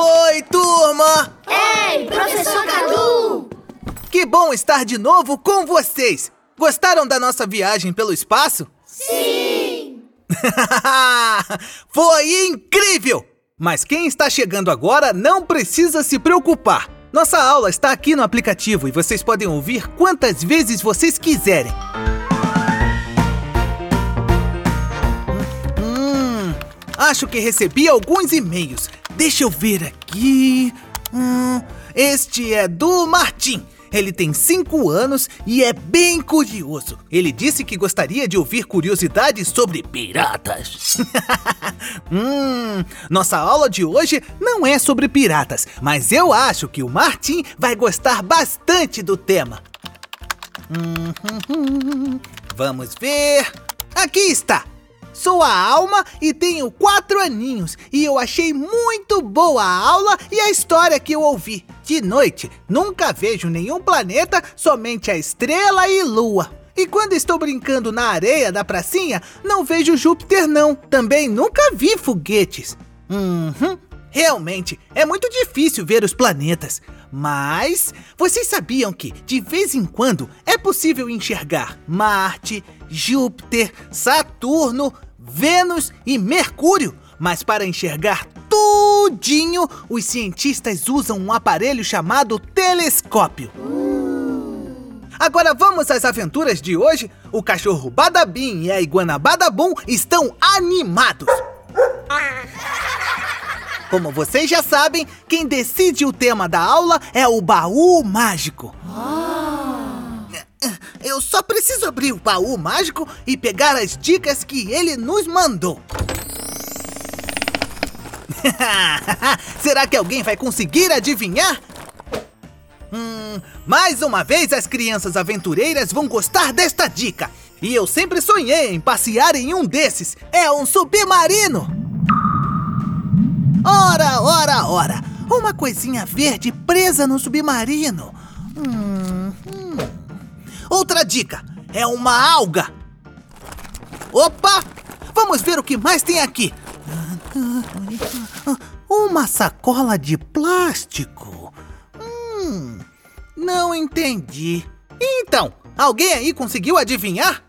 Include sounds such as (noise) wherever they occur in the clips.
Oi, turma! Ei, professor Cadu! Que bom estar de novo com vocês! Gostaram da nossa viagem pelo espaço? Sim! (laughs) Foi incrível! Mas quem está chegando agora não precisa se preocupar. Nossa aula está aqui no aplicativo e vocês podem ouvir quantas vezes vocês quiserem. Hum, acho que recebi alguns e-mails. Deixa eu ver aqui. Hum, este é do Martim. Ele tem 5 anos e é bem curioso. Ele disse que gostaria de ouvir curiosidades sobre piratas. (laughs) hum, nossa aula de hoje não é sobre piratas, mas eu acho que o Martin vai gostar bastante do tema. Hum, vamos ver. Aqui está! Sou a Alma e tenho quatro aninhos e eu achei muito boa a aula e a história que eu ouvi. De noite, nunca vejo nenhum planeta, somente a estrela e lua. E quando estou brincando na areia da pracinha, não vejo Júpiter não. Também nunca vi foguetes. Uhum. Realmente, é muito difícil ver os planetas. Mas vocês sabiam que, de vez em quando, é possível enxergar Marte, Júpiter, Saturno, Vênus e Mercúrio. Mas para enxergar tudinho, os cientistas usam um aparelho chamado telescópio. Agora vamos às aventuras de hoje. O cachorro Badabim e a iguana Badabum estão animados. Como vocês já sabem, quem decide o tema da aula é o baú mágico. Eu só preciso abrir o baú mágico e pegar as dicas que ele nos mandou. (laughs) Será que alguém vai conseguir adivinhar? Hum, mais uma vez as crianças aventureiras vão gostar desta dica. E eu sempre sonhei em passear em um desses. É um submarino! Ora, ora, ora! Uma coisinha verde presa no submarino. Hum. Outra dica: é uma alga. Opa! Vamos ver o que mais tem aqui. Uma sacola de plástico. Hum, não entendi. Então, alguém aí conseguiu adivinhar?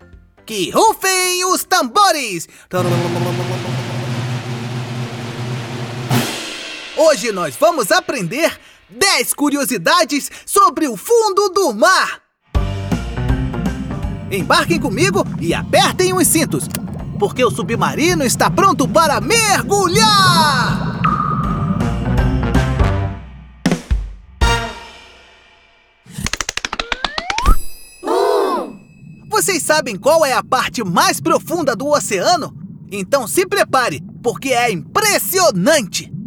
Que rufem os tambores! Hoje nós vamos aprender 10 curiosidades sobre o fundo do mar. Embarquem comigo e apertem os cintos, porque o submarino está pronto para mergulhar! Vocês sabem qual é a parte mais profunda do oceano? Então se prepare, porque é impressionante!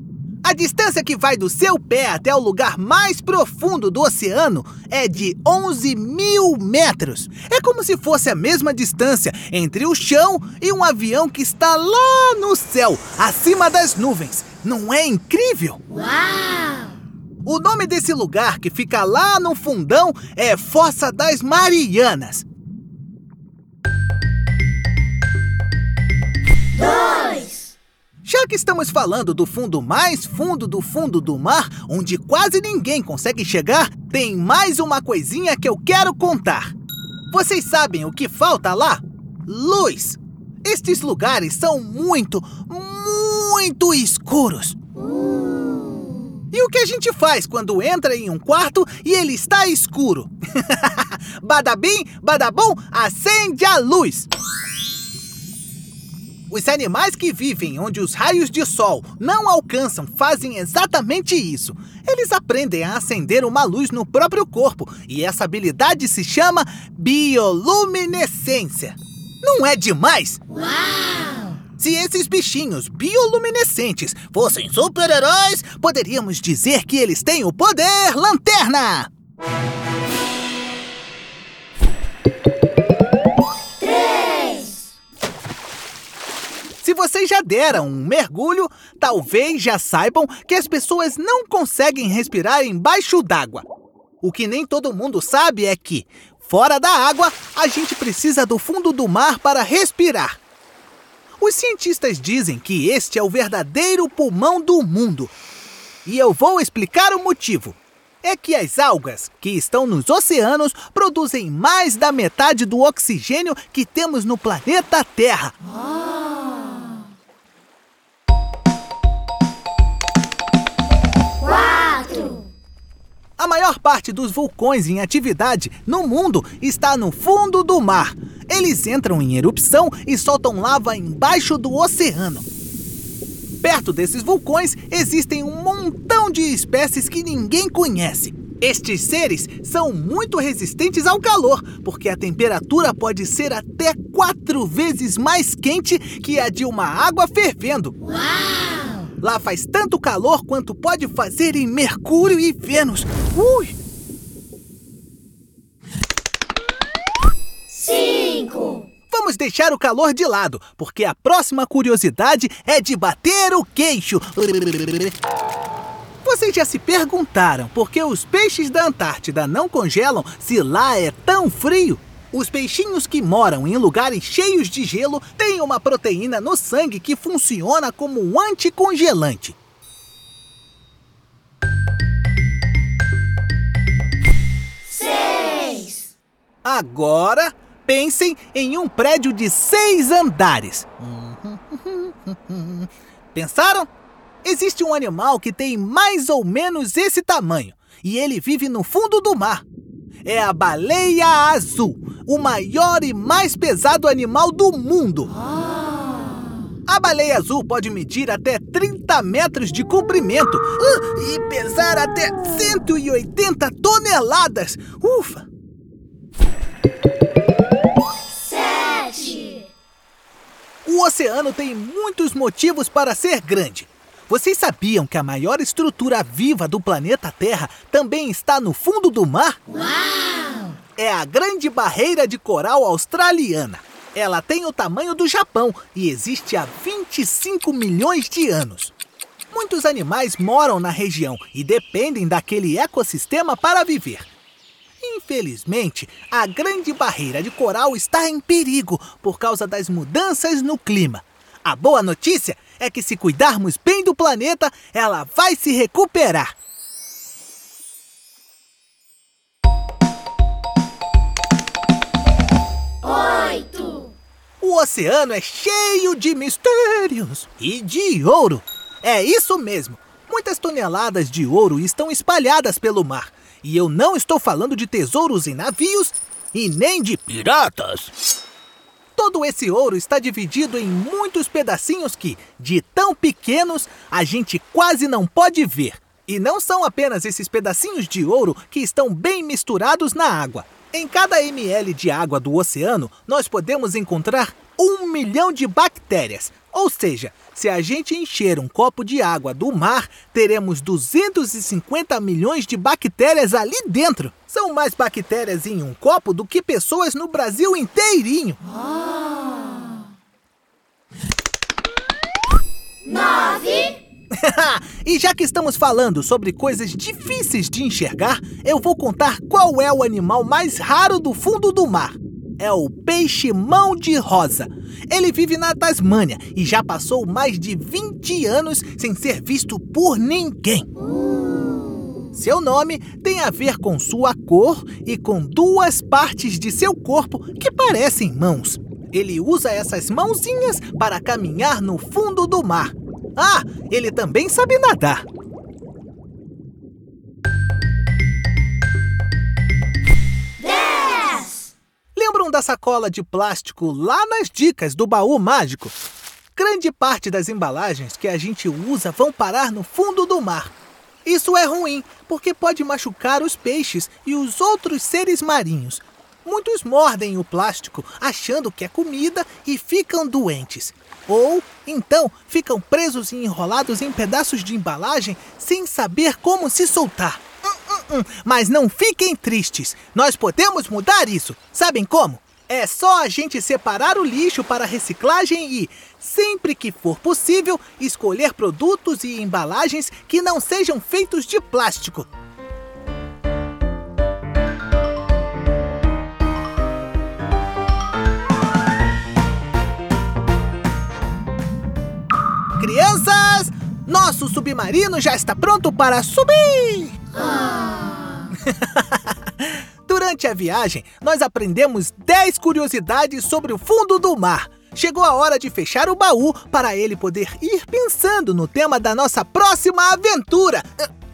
A distância que vai do seu pé até o lugar mais profundo do oceano é de 11 mil metros. É como se fosse a mesma distância entre o chão e um avião que está lá no céu, acima das nuvens. Não é incrível? Uau! O nome desse lugar que fica lá no fundão é Fossa das Marianas. Já que estamos falando do fundo mais fundo do fundo do mar, onde quase ninguém consegue chegar, tem mais uma coisinha que eu quero contar. Vocês sabem o que falta lá? Luz! Estes lugares são muito, muito escuros. E o que a gente faz quando entra em um quarto e ele está escuro? (laughs) badabim, badabum, acende a luz! Os animais que vivem onde os raios de sol não alcançam fazem exatamente isso. Eles aprendem a acender uma luz no próprio corpo e essa habilidade se chama bioluminescência. Não é demais? Uau! Se esses bichinhos bioluminescentes fossem super-heróis, poderíamos dizer que eles têm o poder lanterna! Vocês já deram um mergulho, talvez já saibam que as pessoas não conseguem respirar embaixo d'água. O que nem todo mundo sabe é que, fora da água, a gente precisa do fundo do mar para respirar. Os cientistas dizem que este é o verdadeiro pulmão do mundo. E eu vou explicar o motivo. É que as algas que estão nos oceanos produzem mais da metade do oxigênio que temos no planeta Terra. quatro, parte dos vulcões em atividade no mundo está no fundo do mar. Eles entram em erupção e soltam lava embaixo do oceano. Perto desses vulcões existem um montão de espécies que ninguém conhece. Estes seres são muito resistentes ao calor, porque a temperatura pode ser até quatro vezes mais quente que a de uma água fervendo. uau, Lá faz tanto calor quanto pode fazer em Mercúrio e Vênus. Ui! cinco, Vamos deixar o calor de lado, porque a próxima curiosidade é de bater o queixo. Vocês já se perguntaram por que os peixes da Antártida não congelam se lá é tão frio? Os peixinhos que moram em lugares cheios de gelo têm uma proteína no sangue que funciona como um anticongelante. seis, Agora, pensem em um prédio de seis andares. Pensaram? Existe um animal que tem mais ou menos esse tamanho e ele vive no fundo do mar. É a baleia azul, o maior e mais pesado animal do mundo. A baleia azul pode medir até 30 metros de comprimento ah, e pesar até 180 toneladas. Ufa! sete, O oceano tem muitos motivos para ser grande. Vocês sabiam que a maior estrutura viva do planeta Terra também está no fundo do mar? uau, É a Grande Barreira de Coral Australiana. Ela tem o tamanho do Japão e existe há 25 milhões de anos. Muitos animais moram na região e dependem daquele ecossistema para viver. Infelizmente, a Grande Barreira de Coral está em perigo por causa das mudanças no clima. A boa notícia é que, se cuidarmos bem do planeta, ela vai se recuperar. Oceano é cheio de mistérios e de ouro. É isso mesmo. Muitas toneladas de ouro estão espalhadas pelo mar. E eu não estou falando de tesouros em navios e nem de piratas. Todo esse ouro está dividido em muitos pedacinhos que, de tão pequenos, a gente quase não pode ver. E não são apenas esses pedacinhos de ouro que estão bem misturados na água. Em cada ml de água do oceano, nós podemos encontrar um milhão de bactérias. Ou seja, se a gente encher um copo de água do mar, teremos 250 milhões de bactérias ali dentro. São mais bactérias em um copo do que pessoas no Brasil inteirinho. nove, (laughs) e já que estamos falando sobre coisas difíceis de enxergar, eu vou contar qual é o animal mais raro do fundo do mar. É o peixe mão de rosa. Ele vive na Tasmânia e já passou mais de 20 anos sem ser visto por ninguém. Seu nome tem a ver com sua cor e com duas partes de seu corpo que parecem mãos. Ele usa essas mãozinhas para caminhar no fundo do mar. Ah, ele também sabe nadar. Da sacola de plástico lá nas dicas do baú mágico? Grande parte das embalagens que a gente usa vão parar no fundo do mar. Isso é ruim, porque pode machucar os peixes e os outros seres marinhos. Muitos mordem o plástico achando que é comida e ficam doentes. Ou, então, ficam presos e enrolados em pedaços de embalagem sem saber como se soltar. Hum, hum, hum. Mas não fiquem tristes, nós podemos mudar isso. Sabem como? É só a gente separar o lixo para reciclagem e, sempre que for possível, escolher produtos e embalagens que não sejam feitos de plástico. Crianças, nosso submarino já está pronto para subir! (laughs) Durante a viagem, nós aprendemos 10 curiosidades sobre o fundo do mar. Chegou a hora de fechar o baú para ele poder ir pensando no tema da nossa próxima aventura.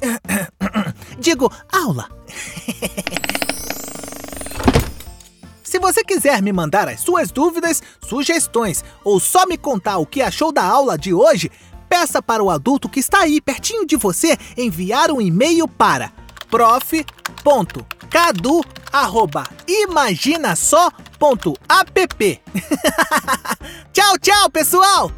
(coughs) Digo, aula. (laughs) Se você quiser me mandar as suas dúvidas, sugestões ou só me contar o que achou da aula de hoje, peça para o adulto que está aí pertinho de você enviar um e-mail para prof.cadu@imaginasó.app. (laughs) tchau, tchau, pessoal.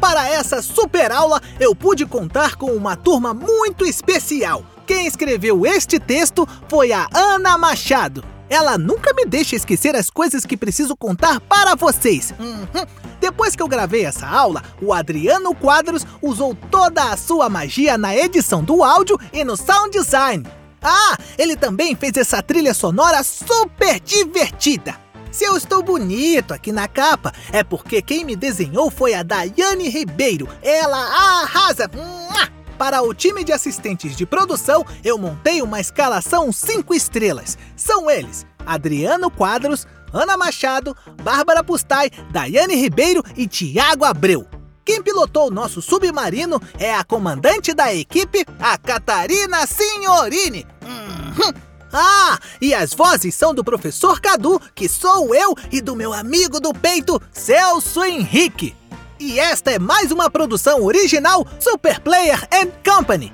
Para essa super aula, eu pude contar com uma turma muito especial. Quem escreveu este texto foi a Ana Machado. Ela nunca me deixa esquecer as coisas que preciso contar para vocês. Uhum. Depois que eu gravei essa aula, o Adriano Quadros usou toda a sua magia na edição do áudio e no sound design. Ah, ele também fez essa trilha sonora super divertida. Se eu estou bonito aqui na capa, é porque quem me desenhou foi a Daiane Ribeiro. Ela arrasa! Para o time de assistentes de produção, eu montei uma escalação 5 estrelas. São eles: Adriano Quadros, Ana Machado, Bárbara Pustai, Daiane Ribeiro e Tiago Abreu. Quem pilotou o nosso submarino é a comandante da equipe, a Catarina Signorini. Uhum. Ah, e as vozes são do professor Cadu, que sou eu, e do meu amigo do peito, Celso Henrique. E esta é mais uma produção original Super Player and Company.